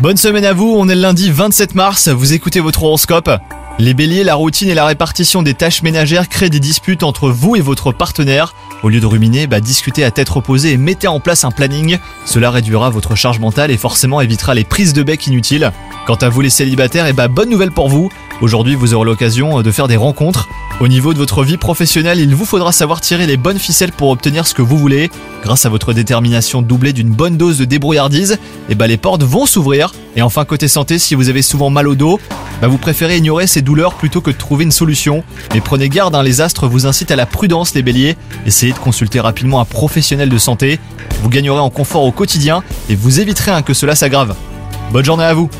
Bonne semaine à vous, on est le lundi 27 mars, vous écoutez votre horoscope. Les béliers, la routine et la répartition des tâches ménagères créent des disputes entre vous et votre partenaire. Au lieu de ruminer, bah, discutez à tête reposée et mettez en place un planning. Cela réduira votre charge mentale et forcément évitera les prises de bec inutiles. Quant à vous les célibataires, bah, bonne nouvelle pour vous. Aujourd'hui, vous aurez l'occasion de faire des rencontres. Au niveau de votre vie professionnelle, il vous faudra savoir tirer les bonnes ficelles pour obtenir ce que vous voulez. Grâce à votre détermination doublée d'une bonne dose de débrouillardise, et bah, les portes vont s'ouvrir. Et enfin, côté santé, si vous avez souvent mal au dos, bah, vous préférez ignorer ces douleurs plutôt que de trouver une solution. Mais prenez garde, hein, les astres vous incitent à la prudence, les béliers. Essayez de consulter rapidement un professionnel de santé. Vous gagnerez en confort au quotidien et vous éviterez hein, que cela s'aggrave. Bonne journée à vous